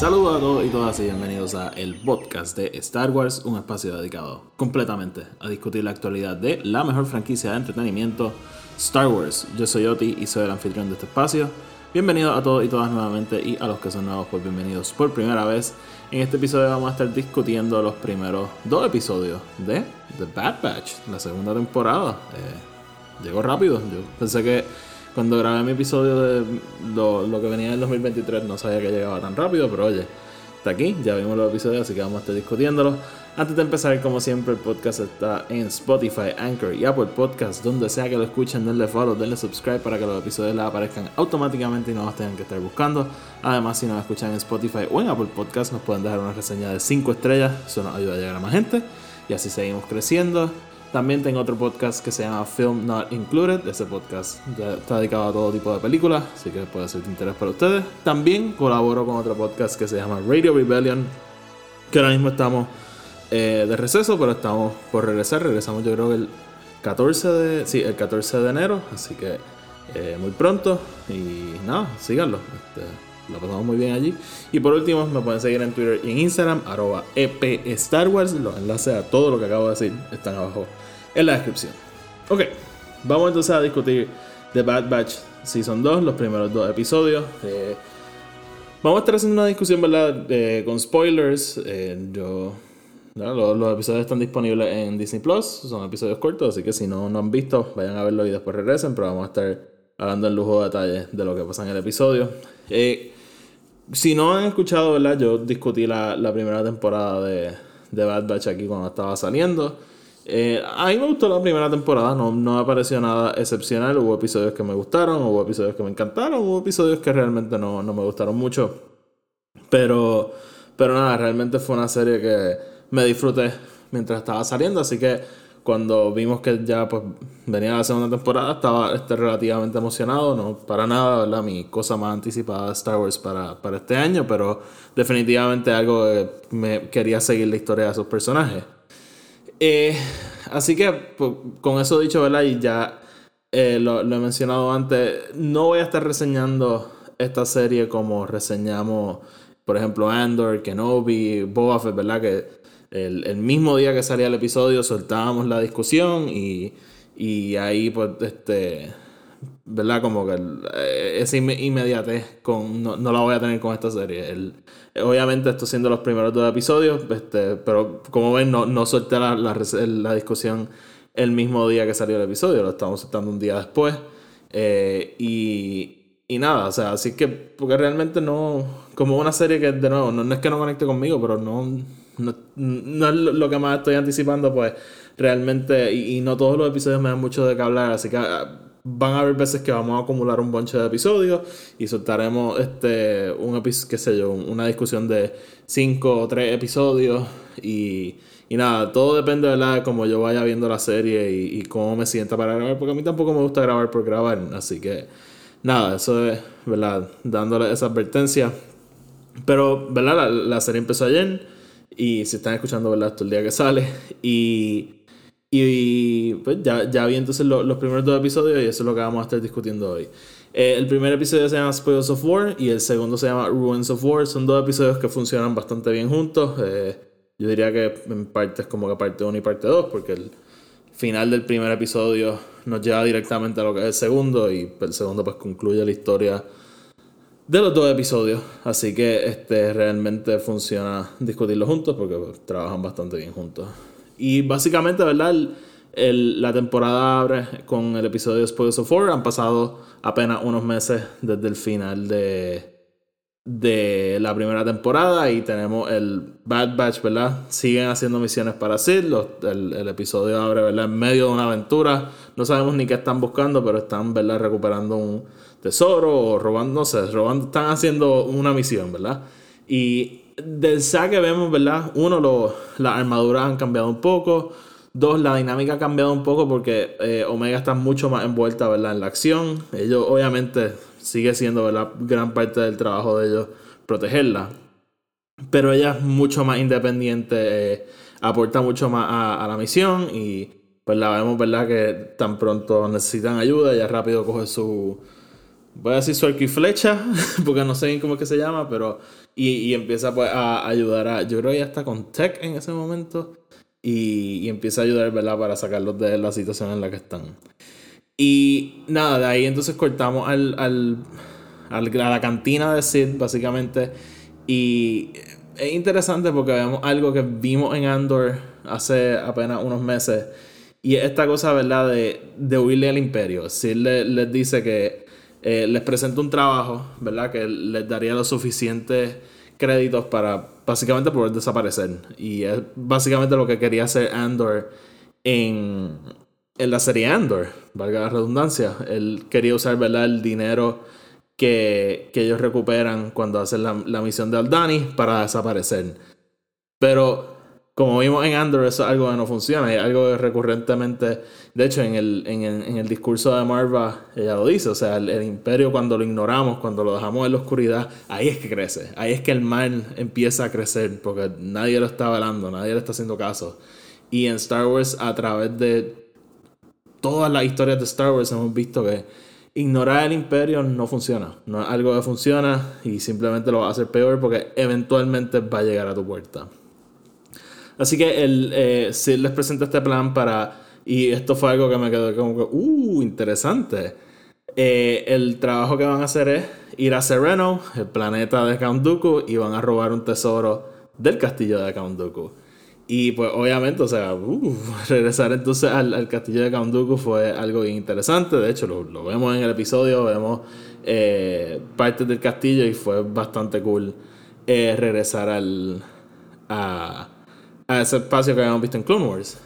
Saludos a todos y todas y bienvenidos a el podcast de Star Wars, un espacio dedicado completamente a discutir la actualidad de la mejor franquicia de entretenimiento, Star Wars. Yo soy Oti y soy el anfitrión de este espacio. Bienvenidos a todos y todas nuevamente y a los que son nuevos, pues bienvenidos por primera vez. En este episodio vamos a estar discutiendo los primeros dos episodios de The Bad Batch, la segunda temporada. Eh, llegó rápido, yo pensé que cuando grabé mi episodio de lo, lo que venía en el 2023 no sabía que llegaba tan rápido, pero oye, está aquí, ya vimos los episodios, así que vamos a estar discutiéndolos. Antes de empezar, como siempre, el podcast está en Spotify, Anchor y Apple Podcasts, donde sea que lo escuchen, denle follow, denle subscribe para que los episodios les aparezcan automáticamente y no los tengan que estar buscando. Además, si nos escuchan en Spotify o en Apple Podcasts, nos pueden dejar una reseña de 5 estrellas, eso nos ayuda a llegar a más gente y así seguimos creciendo. También tengo otro podcast que se llama Film Not Included. Ese podcast ya está dedicado a todo tipo de películas, así que puede ser de interés para ustedes. También colaboro con otro podcast que se llama Radio Rebellion, que ahora mismo estamos eh, de receso, pero estamos por regresar. Regresamos yo creo el 14 de, sí, el 14 de enero, así que eh, muy pronto. Y nada, síganlo. Este, lo pasamos muy bien allí. Y por último, me pueden seguir en Twitter y en Instagram, arroba EP Star Wars. Los enlaces a todo lo que acabo de decir están abajo en la descripción. Ok, vamos entonces a discutir The Bad Batch Season 2, los primeros dos episodios. Eh, vamos a estar haciendo una discusión, ¿verdad? Con spoilers. Eh, yo. los episodios están disponibles en Disney Plus, son episodios cortos, así que si no, no han visto, vayan a verlo y después regresen. Pero vamos a estar hablando en lujo de detalles de lo que pasa en el episodio. Eh, si no han escuchado, ¿verdad? Yo discutí la, la primera temporada de, de Bad Batch aquí cuando estaba saliendo. Eh, a mí me gustó la primera temporada, no, no me pareció nada excepcional. Hubo episodios que me gustaron, hubo episodios que me encantaron, hubo episodios que realmente no, no me gustaron mucho. Pero, pero nada, realmente fue una serie que me disfruté mientras estaba saliendo. Así que cuando vimos que ya pues, venía la segunda temporada, estaba este, relativamente emocionado. No para nada, ¿verdad? Mi cosa más anticipada de Star Wars para, para este año, pero definitivamente algo que me quería seguir la historia de esos personajes. Eh, así que pues, con eso dicho, ¿verdad? Y ya eh, lo, lo, he mencionado antes, no voy a estar reseñando esta serie como reseñamos, por ejemplo, Andor, Kenobi, Boba Fett, ¿verdad? Que el, el mismo día que salía el episodio soltábamos la discusión y, y ahí pues este... ¿Verdad? Como que esa inmediatez con, no, no, la voy a tener con esta serie. El, obviamente, esto siendo los primeros dos episodios, este, pero como ven, no, no solté la, la, la, discusión el mismo día que salió el episodio, lo estamos soltando un día después. Eh, y, y nada, o sea, así que, porque realmente no, como una serie que, de nuevo, no, no es que no conecte conmigo, pero no, no, no, es lo que más estoy anticipando, pues realmente, y, no todos los episodios me dan mucho de qué hablar, así que van a haber veces que vamos a acumular un bonche de episodios y soltaremos este un episodio, qué sé yo, una discusión de cinco o tres episodios y, y nada, todo depende de cómo yo vaya viendo la serie y, y, cómo me sienta para grabar, porque a mí tampoco me gusta grabar por grabar, así que nada, eso es, ¿verdad? Dándole esa advertencia. Pero, ¿verdad? La, la serie empezó ayer y si están escuchando, ¿verdad? Esto el día que sale y... Y pues ya, ya vi entonces lo, los primeros dos episodios y eso es lo que vamos a estar discutiendo hoy. Eh, el primer episodio se llama Spoils of War y el segundo se llama Ruins of War. Son dos episodios que funcionan bastante bien juntos. Eh, yo diría que en parte es como que parte 1 y parte 2 porque el final del primer episodio nos lleva directamente a lo que es el segundo y el segundo pues concluye la historia de los dos episodios. Así que este realmente funciona discutirlo juntos porque trabajan bastante bien juntos. Y básicamente, ¿verdad? El, la temporada abre con el episodio de Spoils of War. Han pasado apenas unos meses desde el final de, de la primera temporada y tenemos el Bad Batch, ¿verdad? Siguen haciendo misiones para Sid. El, el, episodio abre, ¿verdad? En medio de una aventura. No sabemos ni qué están buscando, pero están, ¿verdad? Recuperando un tesoro o robando, no sé, robando, están haciendo una misión, ¿verdad? Y del saque vemos, ¿verdad? Uno, lo, las armaduras han cambiado un poco. Dos, la dinámica ha cambiado un poco porque eh, Omega está mucho más envuelta, ¿verdad? En la acción. Ellos, obviamente, sigue siendo, ¿verdad? Gran parte del trabajo de ellos protegerla. Pero ella es mucho más independiente, eh, aporta mucho más a, a, la misión y pues la vemos, ¿verdad? Que tan pronto necesitan ayuda, ella rápido coge su, voy a decir su y flecha, porque no sé bien cómo es que se llama, pero y, y empieza pues a ayudar a, yo creo que ya está con Tech en ese momento y, y, empieza a ayudar, ¿verdad? Para sacarlos de la situación en la que están. Y nada, de ahí entonces cortamos al, al, al a la cantina de Sid, básicamente, y es interesante porque vemos algo que vimos en Andor hace apenas unos meses. Y esta cosa, ¿verdad? De, de huirle al imperio. Sid le, les dice que eh, les presenta un trabajo, ¿verdad? Que les daría los suficientes créditos para básicamente poder desaparecer. Y es básicamente lo que quería hacer Andor en, en la serie Andor, valga la redundancia. Él quería usar, ¿verdad? El dinero que, que ellos recuperan cuando hacen la, la, misión de Aldani para desaparecer. Pero como vimos en Andor, eso es algo que no funciona. Es algo que recurrentemente, de hecho, en el, en el, en el discurso de Marva, ella lo dice. O sea, el, el, imperio cuando lo ignoramos, cuando lo dejamos en la oscuridad, ahí es que crece. Ahí es que el mal empieza a crecer porque nadie lo está velando, nadie le está haciendo caso. Y en Star Wars, a través de todas las historias de Star Wars, hemos visto que ignorar el imperio no funciona. No es algo que funciona y simplemente lo va a hacer peor porque eventualmente va a llegar a tu puerta. Así que él eh, les presenta este plan para... Y esto fue algo que me quedó como que, uh, interesante. Eh, el trabajo que van a hacer es ir a Sereno, el planeta de Count y van a robar un tesoro del castillo de Count. Y pues obviamente, o sea, uh, regresar entonces al, al, castillo de Count fue algo bien interesante. De hecho, lo, vemos en el episodio, vemos eh, partes del castillo y fue bastante cool regresar al, a, a, ese espacio que habíamos visto en Clone Wars.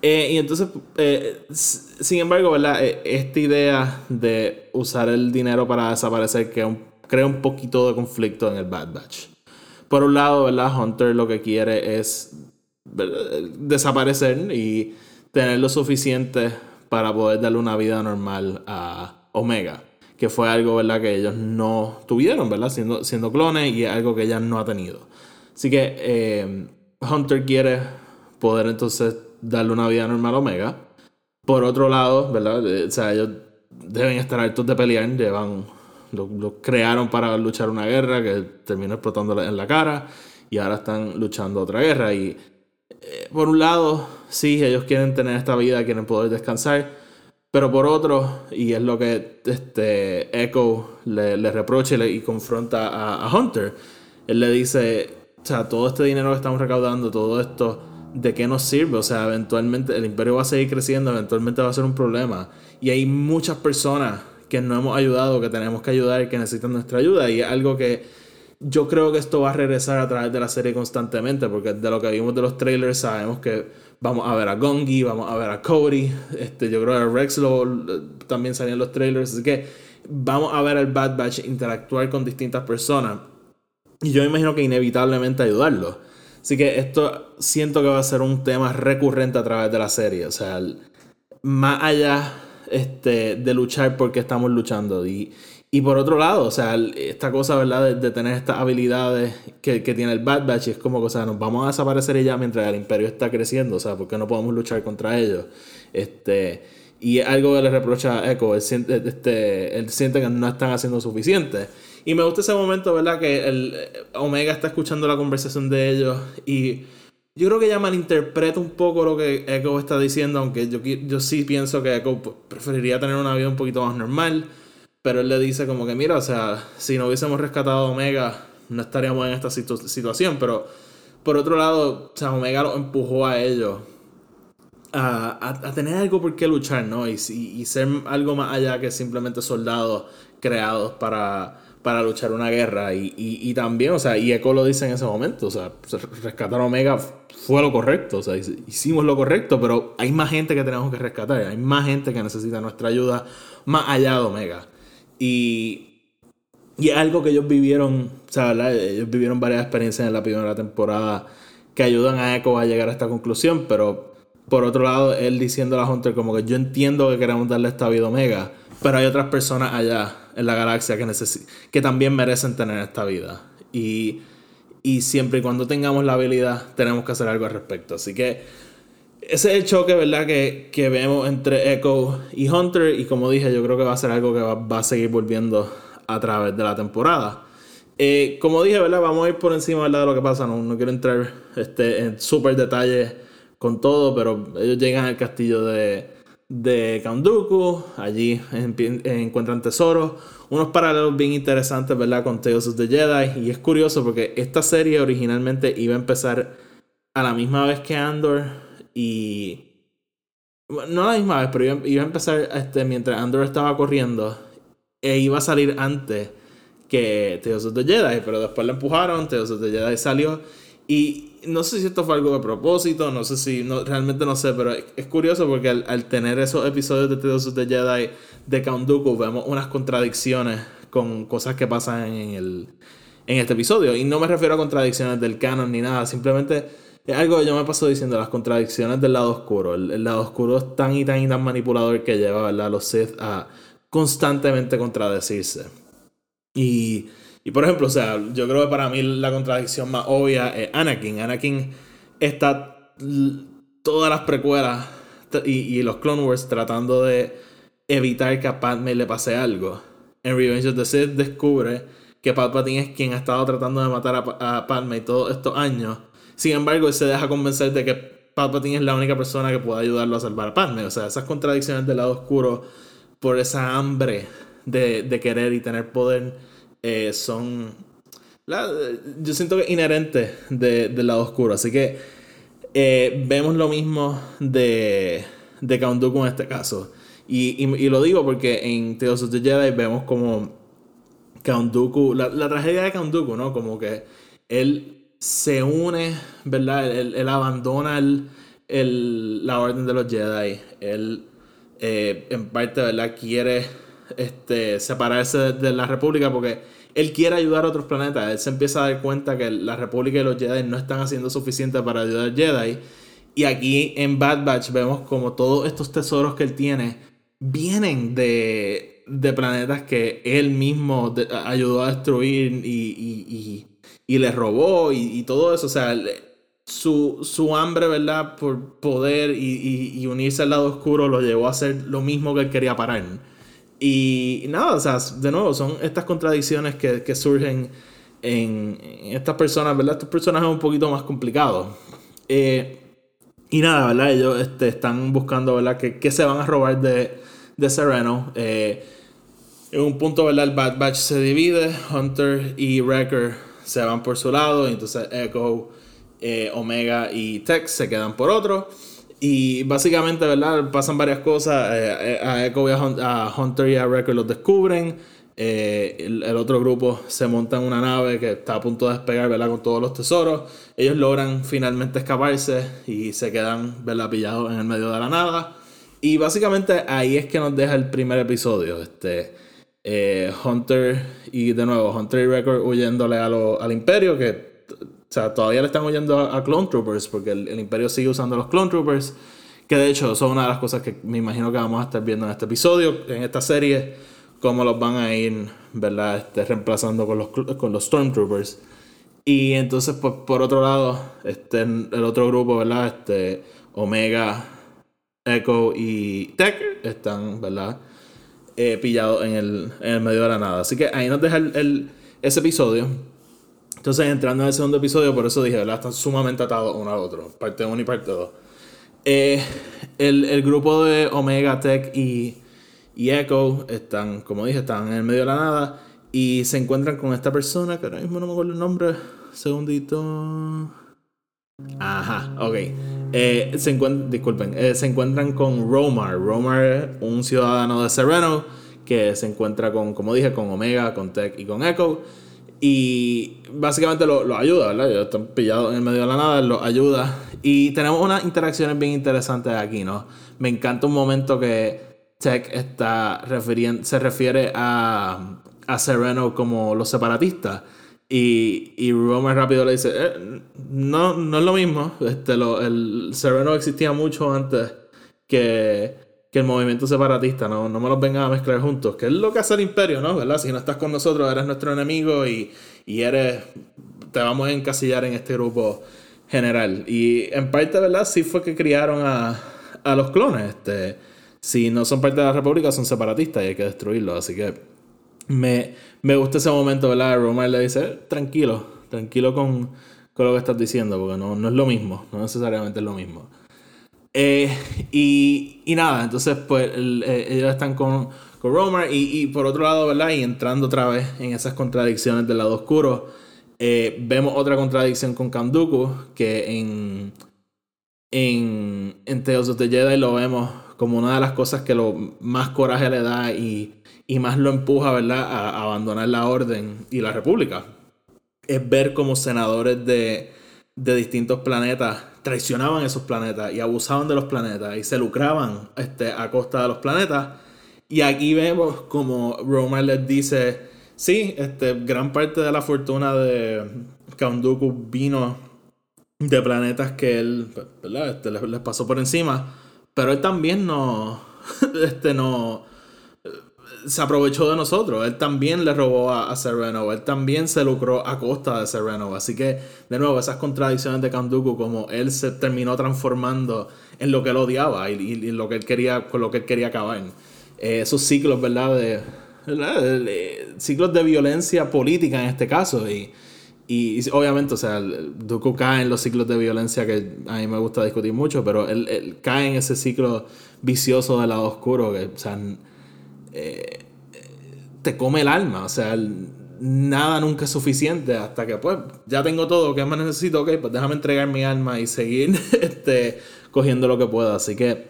Eh, y entonces, eh, sin embargo, ¿verdad? esta idea de usar el dinero para desaparecer crea un, crea un poquito de conflicto en el Bad Batch por un lado, ¿verdad? Hunter lo que quiere es desaparecer y tener lo suficiente para poder darle una vida normal a Omega. Que fue algo, ¿verdad? Que ellos no tuvieron, ¿verdad? Siendo, siendo clones y algo que ella no ha tenido. Así que eh, Hunter quiere poder entonces darle una vida normal a Omega. Por otro lado, ¿verdad? O sea, ellos deben estar hartos de pelear, llevan lo, lo, crearon para luchar una guerra que terminó explotándole en la cara y ahora están luchando otra guerra. Y eh, por un lado, sí, ellos quieren tener esta vida, quieren poder descansar, pero por otro, y es lo que este Echo le, reprocha y confronta a, a, Hunter, él le dice, o sea, todo este dinero que estamos recaudando, todo esto, ¿de qué nos sirve? O sea, eventualmente el imperio va a seguir creciendo, eventualmente va a ser un problema. Y hay muchas personas que no hemos ayudado, que tenemos que ayudar, que necesitan nuestra ayuda. Y es algo que yo creo que esto va a regresar a través de la serie constantemente, porque de lo que vimos de los trailers sabemos que vamos a ver a Gongi, vamos a ver a Cody, este, yo creo que Rex lo, también salían los trailers, así que vamos a ver al Bad Batch interactuar con distintas personas. Y yo imagino que inevitablemente ayudarlo. Así que esto siento que va a ser un tema recurrente a través de la serie. O sea, más allá este, de luchar porque estamos luchando. Y, y por otro lado, o sea, esta cosa, ¿verdad? De, de tener estas habilidades que, que, tiene el Bad Batch es como, sea, nos vamos a desaparecer ya mientras el imperio está creciendo, o sea, porque no podemos luchar contra ellos. Este, y algo que le reprocha a Echo, él siente, este, él siente que no están haciendo suficiente. Y me gusta ese momento, ¿verdad? Que el Omega está escuchando la conversación de ellos y yo creo que ella malinterpreta un poco lo que Echo está diciendo, aunque yo, yo sí pienso que Echo preferiría tener una vida un poquito más normal. Pero él le dice como que, mira, o sea, si no hubiésemos rescatado a Omega, no estaríamos en esta situ situación. Pero por otro lado, o sea, Omega lo empujó a ellos a, a, tener algo por qué luchar, ¿no? Y, y ser algo más allá que simplemente soldados creados para para luchar una guerra. Y, y, también, o sea, y Echo lo dice en ese momento, o sea, rescatar a Omega fue lo correcto, o sea, hicimos lo correcto, pero hay más gente que tenemos que rescatar, hay más gente que necesita nuestra ayuda más allá de Omega. Y Y es algo que ellos vivieron, o sea, ¿verdad? ellos vivieron varias experiencias en la primera temporada que ayudan a Echo a llegar a esta conclusión, pero por otro lado, él diciendo a Hunter como que yo entiendo que queremos darle esta vida Omega, pero hay otras personas allá en la galaxia que, que también merecen tener esta vida. Y, y siempre y cuando tengamos la habilidad, tenemos que hacer algo al respecto. Así que ese es el choque, ¿verdad? Que, que vemos entre Echo y Hunter. Y como dije, yo creo que va a ser algo que va, a seguir volviendo a través de la temporada. Eh, como dije, ¿verdad? Vamos a ir por encima ¿verdad? de lo que pasa. No, no quiero entrar este, en súper detalle con todo, pero ellos llegan al castillo de, de Kanduku. Allí encuentran tesoros. Unos paralelos bien interesantes, ¿verdad? Con Tales of the Jedi. Y es curioso porque esta serie originalmente iba a empezar a la misma vez que Andor. Y. No a la misma vez, pero iba, a empezar este, mientras Andor estaba corriendo. E iba a salir antes que Tales of the Jedi. Pero después lo empujaron. Tales of the Jedi salió. Y no sé si esto fue algo de propósito, no sé si, realmente no sé, pero es, curioso porque al, tener esos episodios de Tales the Jedi de Count Dooku, vemos unas contradicciones con cosas que pasan en, el, en este episodio. Y no me refiero a contradicciones del canon ni nada, simplemente es algo que yo me paso diciendo, las contradicciones del lado oscuro. El, lado oscuro es tan y tan y tan manipulador que lleva a los Sith a constantemente contradecirse. Y y por ejemplo, o sea, yo creo que para mí la contradicción más obvia es Anakin. Anakin está todas las precuelas y, los Clone Wars tratando de evitar que a Padme le pase algo. En Revenge of the Sith descubre que Palpatine es quien ha estado tratando de matar a, a Padme todos estos años. Sin embargo, él se deja convencer de que Palpatine es la única persona que puede ayudarlo a salvar a Padme. O sea, esas contradicciones del lado oscuro por esa hambre de, de querer y tener poder eh, son. yo siento que inherentes de, del lado oscuro. Así que eh, vemos lo mismo de, de Count Dooku en este caso. Y, y, lo digo porque en Tales of the Jedi vemos como Count Dooku, la, la, tragedia de Count Dooku, ¿no? Como que él se une, ¿verdad? Él, él abandona el, el, la orden de los Jedi. Él, eh, en parte, ¿verdad? Quiere este, separarse de, la República porque él quiere ayudar a otros planetas. Él se empieza a dar cuenta que la República y los Jedi no están haciendo suficiente para ayudar a Jedi. Y aquí en Bad Batch vemos como todos estos tesoros que él tiene vienen de, de planetas que él mismo ayudó a destruir y, y, le robó y, todo eso. O sea, su, su hambre, ¿verdad? Por poder y, unirse al lado oscuro lo llevó a hacer lo mismo que él quería parar. Y, nada, o sea, de nuevo, son estas contradicciones que, que surgen en, estas personas, ¿verdad? Estos personajes un poquito más complicados. Eh, y nada, ¿verdad? Ellos este, están buscando, ¿verdad? ¿Qué, se van a robar de, de Sereno? Eh, en un punto, ¿verdad? El Bad Batch se divide. Hunter y Wrecker se van por su lado. Y entonces Echo, eh, Omega y Tex se quedan por otro. Y básicamente, ¿verdad? Pasan varias cosas. Eh, eh, a Echo y a, Hunter y a Wrecker los descubren. Eh, el, otro grupo se monta en una nave que está a punto de despegar, ¿verdad? Con todos los tesoros. Ellos logran finalmente escaparse y se quedan, ¿verdad? Pillados en el medio de la nada. Y básicamente ahí es que nos deja el primer episodio. Este, Hunter y de nuevo, Hunter y Wrecker huyéndole a al Imperio, que o sea, todavía le están oyendo a, Clone Troopers porque el, Imperio sigue usando los Clone Troopers. Que de hecho son una de las cosas que me imagino que vamos a estar viendo en este episodio, en esta serie, cómo los van a ir, ¿verdad? Este, reemplazando con los, con los Stormtroopers. Y entonces, pues, por otro lado, este, el otro grupo, ¿verdad? Este, Omega, Echo y Tech están, ¿verdad? Eh, pillados en el, en el medio de la nada. Así que ahí nos deja el, ese episodio. Entonces, entrando en el segundo episodio, por eso dije, ¿verdad? Están sumamente atados uno al otro, parte 1 y parte 2. Eh, el, grupo de Omega Tech y, y, Echo están, como dije, están en el medio de la nada y se encuentran con esta persona, que ahora mismo no me acuerdo el nombre. Segundito. Ajá, ok. Eh, se disculpen, eh, se encuentran con Romar. Romar es un ciudadano de Sereno que se encuentra con, como dije, con Omega, con Tech y con Echo. Y básicamente lo, ayuda, ¿verdad? Ellos están pillados en el medio de la nada, lo ayuda. Y tenemos unas interacciones bien interesantes aquí, ¿no? Me encanta un momento que Tech está se refiere a, a Sereno como los separatistas. Y, y rápido le dice, eh, no, no es lo mismo. Este, lo, el Sereno existía mucho antes que, que el movimiento separatista. No, no me los vengan a mezclar juntos. Que es lo que hace el imperio, ¿no? ¿Verdad? Si no estás con nosotros, eres nuestro enemigo y, y eres... Te vamos a encasillar en este grupo general. Y en parte, ¿verdad? Sí fue que criaron a, a los clones. Este, si no son parte de la República, son separatistas y hay que destruirlos. Así que me, me gusta ese momento, ¿verdad? Romer le dice, tranquilo, tranquilo con, con, lo que estás diciendo, porque no, no es lo mismo, no necesariamente es lo mismo. Eh, y, y, nada, entonces pues eh, ellos están con, con Romer y, y, por otro lado, ¿verdad? Y entrando otra vez en esas contradicciones del lado oscuro, eh, vemos otra contradicción con Kanduku, que en, en, en Tales of the Jedi lo vemos como una de las cosas que lo más coraje le da y, y más lo empuja, ¿verdad?, a, abandonar la orden y la república. Es ver como senadores de, de distintos planetas traicionaban esos planetas y abusaban de los planetas y se lucraban este, a costa de los planetas. Y aquí vemos como Roman les dice, sí, este, gran parte de la fortuna de Count vino de planetas que él. Este, les, pasó por encima, pero él también no, este, no, se aprovechó de nosotros. Él también le robó a, Sereno. Él también se lucró a costa de Sereno. Así que, de nuevo, esas contradicciones de Kanduku, como él se terminó transformando en lo que él odiaba y, lo que él quería, con lo que él quería acabar. Eh, esos ciclos, ¿verdad? De, ciclos de violencia política en este caso. Y, y, obviamente, o sea, Dooku cae en los ciclos de violencia que a mí me gusta discutir mucho, pero él, él cae en ese ciclo vicioso del lado oscuro que, o sea, eh, te come el alma. O sea, nada nunca es suficiente hasta que, pues, ya tengo todo, ¿qué más necesito? Ok, pues déjame entregar mi alma y seguir este, cogiendo lo que pueda. Así que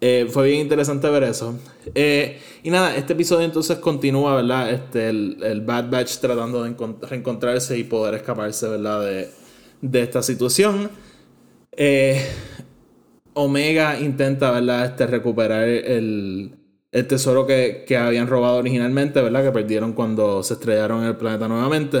eh, fue bien interesante ver eso. Eh, y nada, este episodio entonces continúa, ¿verdad? Este, el, Bad Batch tratando de reencontrarse y poder escaparse, ¿verdad? De, de esta situación. Omega intenta, ¿verdad? Este, recuperar el el tesoro que, habían robado originalmente, ¿verdad? Que perdieron cuando se estrellaron en el planeta nuevamente.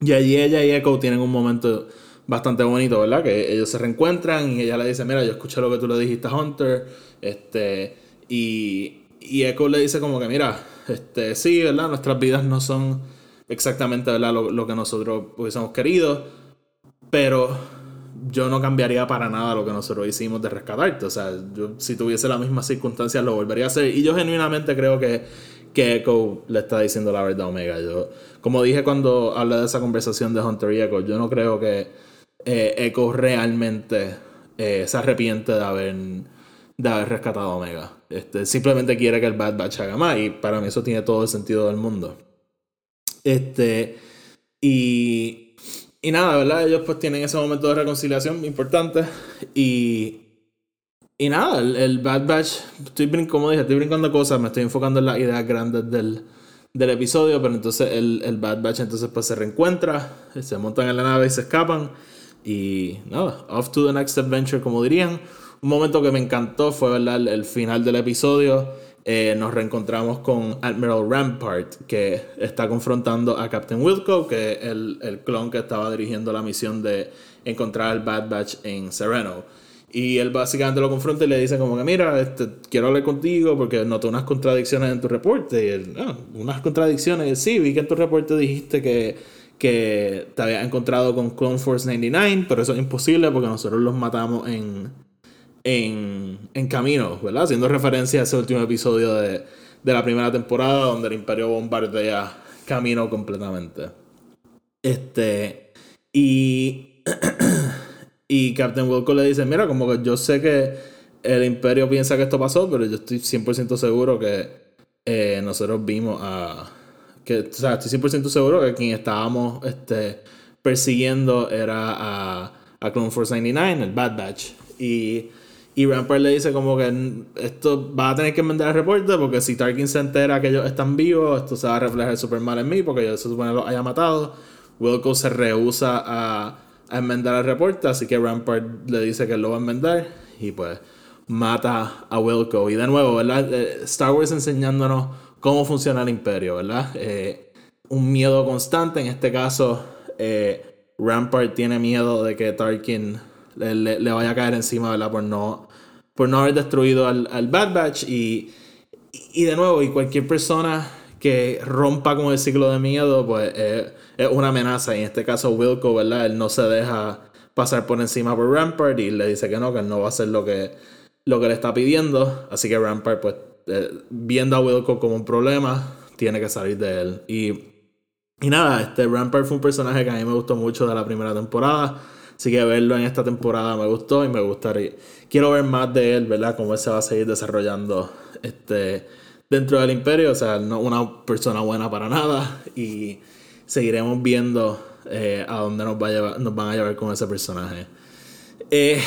Y allí ella y Echo tienen un momento bastante bonito, ¿verdad? Que ellos se reencuentran y ella le dice, mira, yo escuché lo que tú le dijiste a Hunter, este, y, y Echo le dice como que, mira, este, sí, ¿verdad? Nuestras vidas no son exactamente, ¿verdad? Lo, lo que nosotros hubiésemos querido, pero yo no cambiaría para nada lo que nosotros hicimos de rescatarte. O sea, yo si tuviese las mismas circunstancias lo volvería a hacer. Y yo genuinamente creo que, que Echo le está diciendo la verdad a Omega. Yo, como dije cuando hablé de esa conversación de Hunter y Echo, yo no creo que eh, Echo realmente eh, se arrepiente de haber, de haber rescatado a Omega. Este, simplemente quiere que el Bad Batch haga más. Y para mí eso tiene todo el sentido del mundo. Este. Y y nada, ¿verdad? Ellos pues tienen ese momento de reconciliación importante. Y. Y nada, el, Bad Batch, estoy como dije, estoy brincando cosas, me estoy enfocando en las ideas grandes del, del episodio, pero entonces el, el, Bad Batch entonces pues se reencuentra, se montan en la nave y se escapan. Y nada, off to the next adventure, como dirían. Un momento que me encantó fue ¿verdad? el final del episodio eh, nos reencontramos con Admiral Rampart, que está confrontando a Captain Wilco, que es el, el, clon que estaba dirigiendo la misión de encontrar al Bad Batch en Sereno. Y él básicamente lo confronta y le dice como que, mira, este, quiero hablar contigo porque noté unas contradicciones en tu reporte. Y él, ah, unas contradicciones. Sí, vi que en tu reporte dijiste que, que te había encontrado con Clone Force 99, pero eso es imposible porque nosotros los matamos en, en, en camino, ¿verdad? Haciendo referencia a ese último episodio de, de la primera temporada donde el Imperio bombardea camino completamente. Este. Y. y Captain Wilco le dice: Mira, como que yo sé que el Imperio piensa que esto pasó, pero yo estoy 100% seguro que eh, nosotros vimos a. Que, o sea, estoy 100% seguro que quien estábamos este, persiguiendo era a, a Clone Force 99, el Bad Batch. Y y Rampart le dice como que esto va a tener que enmendar el reporte porque si Tarkin se entera que ellos están vivos, esto se va a reflejar súper mal en mí porque yo se supone los haya matado. Wilco se rehúsa a, a, enmendar el reporte, así que Rampart le dice que lo va a enmendar y pues mata a Wilco. Y de nuevo, ¿verdad? Eh, Star Wars enseñándonos cómo funciona el imperio, ¿verdad? Eh, un miedo constante, en este caso, eh, Rampart tiene miedo de que Tarkin le, vaya a caer encima, ¿verdad? Por no, por no haber destruido al, Bad Batch y, y de nuevo, y cualquier persona que rompa con el ciclo de miedo, pues es una amenaza. Y en este caso, Wilco, ¿verdad? Él no se deja pasar por encima por Rampart y le dice que no, que él no va a hacer lo que, lo que le está pidiendo. Así que Rampart, pues, eh, viendo a Wilco como un problema, tiene que salir de él. Y, y nada, este Rampart fue un personaje que a mí me gustó mucho de la primera temporada. Así que verlo en esta temporada me gustó y me gustaría. Quiero ver más de él, ¿verdad? Cómo él se va a seguir desarrollando este, dentro del imperio. O sea, no una persona buena para nada. Y seguiremos viendo eh, a dónde nos, va a llevar, nos van a llevar con ese personaje. Eh,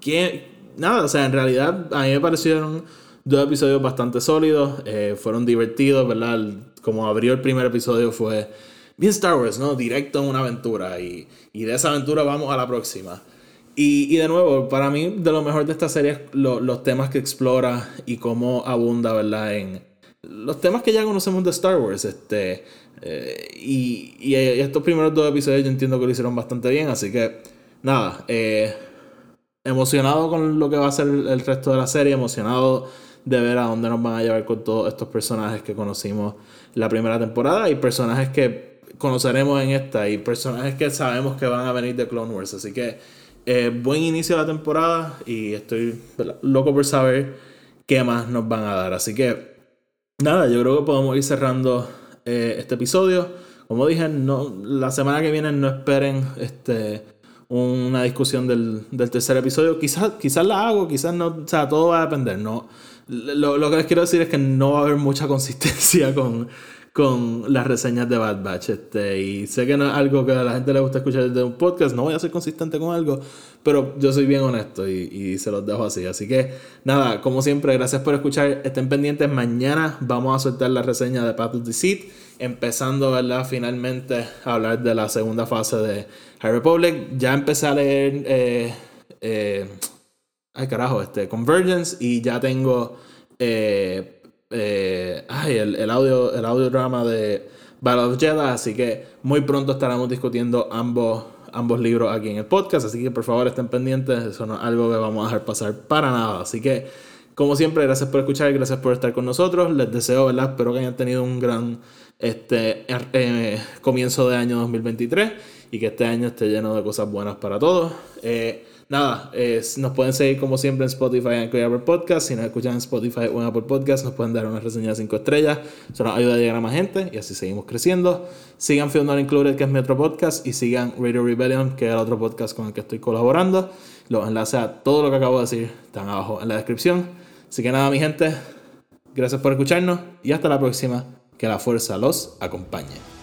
que, nada, o sea, en realidad a mí me parecieron dos episodios bastante sólidos, eh, fueron divertidos, ¿verdad? Como abrió el primer episodio fue bien Star Wars, ¿no? Directo en una aventura y, y de esa aventura vamos a la próxima. Y, y, de nuevo, para mí, de lo mejor de esta serie es los temas que explora y cómo abunda, ¿verdad? En los temas que ya conocemos de Star Wars. Este, eh, y, y, estos primeros dos episodios yo entiendo que lo hicieron bastante bien, así que nada, eh, emocionado con lo que va a ser el resto de la serie, emocionado de ver a dónde nos van a llevar con todos estos personajes que conocimos la primera temporada y personajes que conoceremos en esta y personajes que sabemos que van a venir de Clone Wars. Así que eh, buen inicio de la temporada y estoy loco por saber qué más nos van a dar. Así que nada, yo creo que podemos ir cerrando eh, este episodio. Como dije, no, la semana que viene no esperen este, una discusión del, del tercer episodio. Quizás, quizás la hago, quizás no. O sea, todo va a depender. No, lo, lo que les quiero decir es que no va a haber mucha consistencia con, con las reseñas de Bad Batch. Este, y sé que no es algo que a la gente le gusta escuchar desde un podcast, no voy a ser consistente con algo, pero yo soy bien honesto y, se los dejo así. Así que nada, como siempre, gracias por escuchar. Estén pendientes, mañana vamos a soltar la reseña de Path of Deceit, empezando, ¿verdad? Finalmente a hablar de la segunda fase de High Republic. Ya empecé a leer... Eh, eh, ay carajo, este, Convergence y ya tengo eh, eh, ay, el, el, audio, el audio drama de Battle of Jedi, así que muy pronto estaremos discutiendo ambos, ambos libros aquí en el podcast, así que por favor estén pendientes, eso no es algo que vamos a dejar pasar para nada, así que como siempre, gracias por escuchar, gracias por estar con nosotros, les deseo, ¿verdad? Espero que hayan tenido un gran este, eh, comienzo de año 2023 y que este año esté lleno de cosas buenas para todos. Eh, nada, nos pueden seguir como siempre en Spotify en Apple Podcast. Si nos escuchan en Spotify o en Apple Podcast, nos pueden dar una reseña de 5 estrellas. Eso nos ayuda a llegar a más gente y así seguimos creciendo. Sigan Film Not Included, que es mi otro podcast, y sigan Radio Rebellion, que es el otro podcast con el que estoy colaborando. Los enlaces a todo lo que acabo de decir están abajo en la descripción. Así que nada, mi gente, gracias por escucharnos y hasta la próxima. Que la fuerza los acompañe.